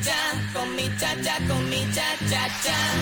Cha, con mi cha cha, con mi cha cha cha.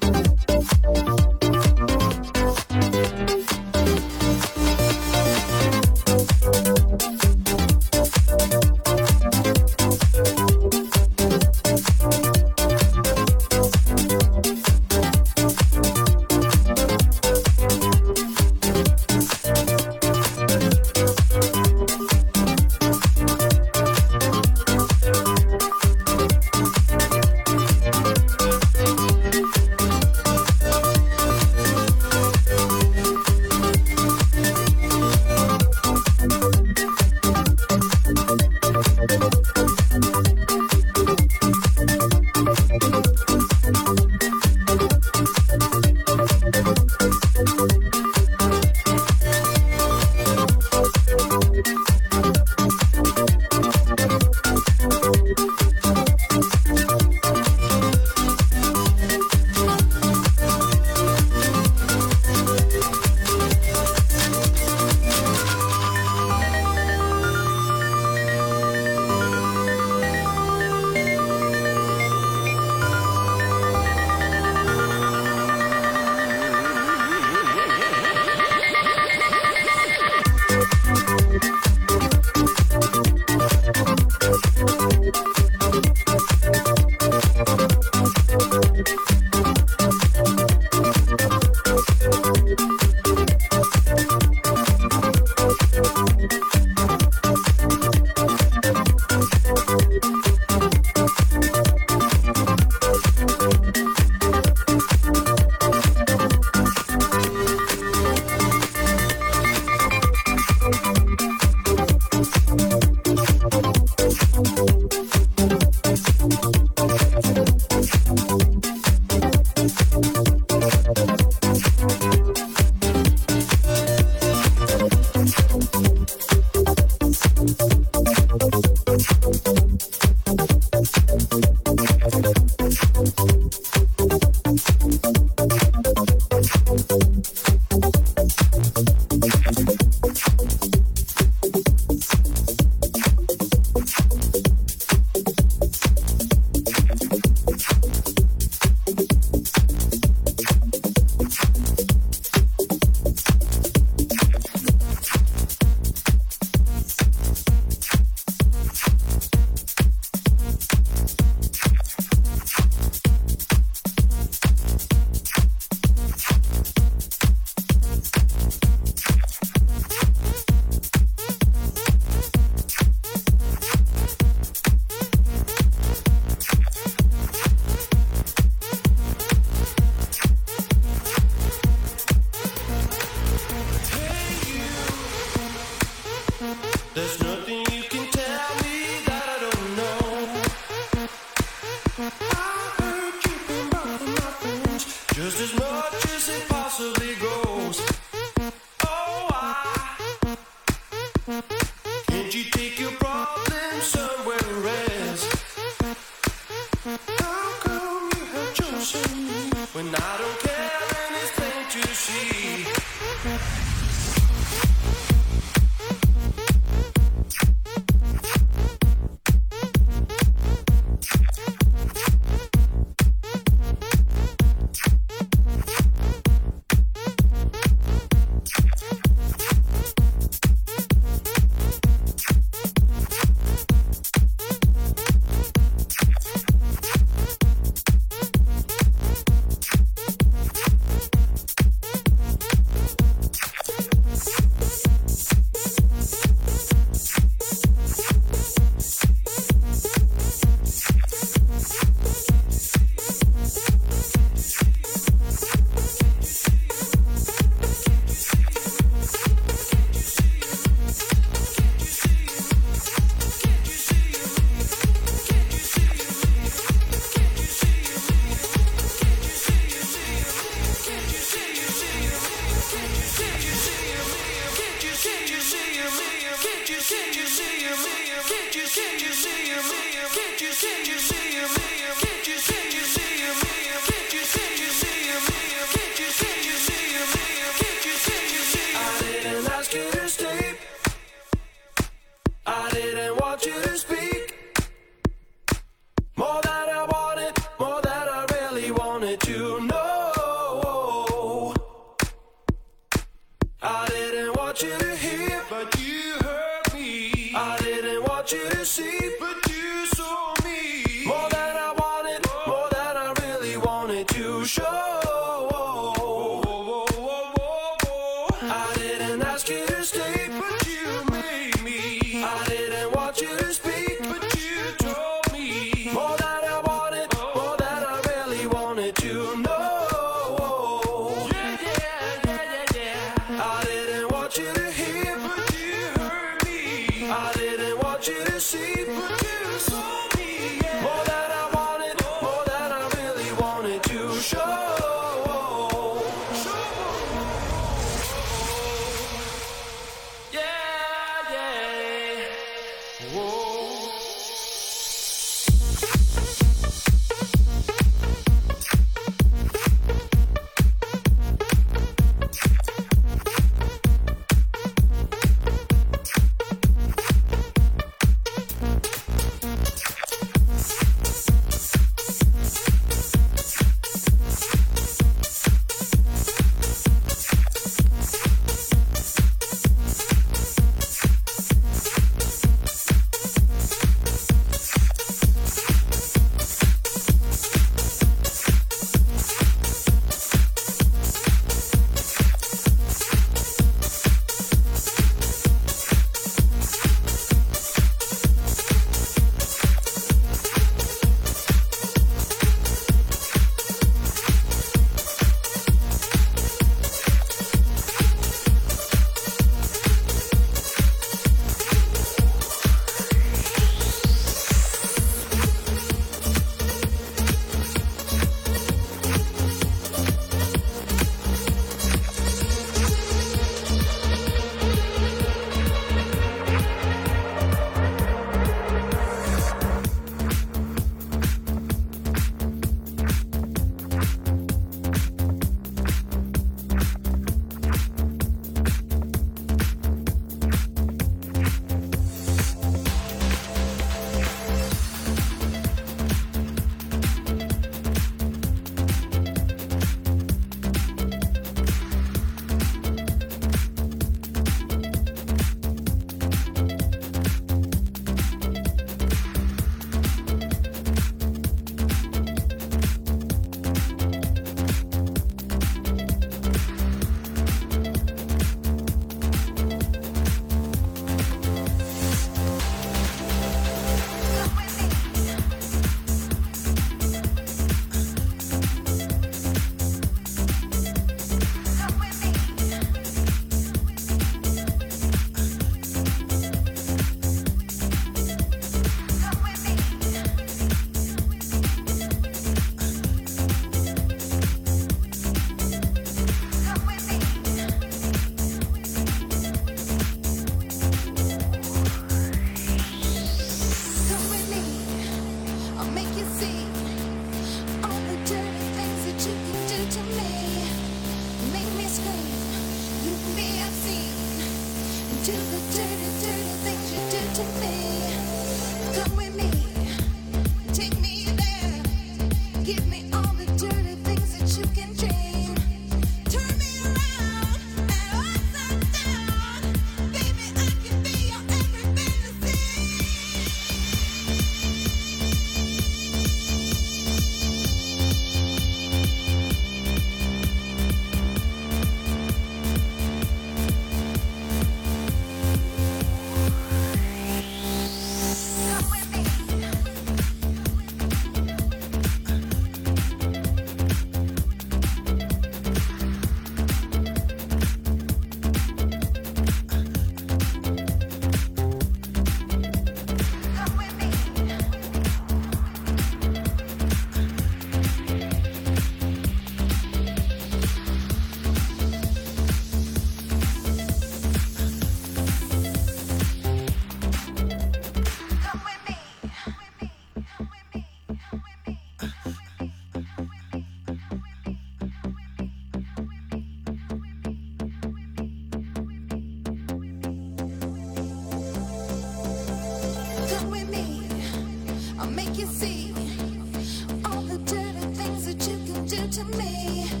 to me.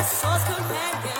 When you need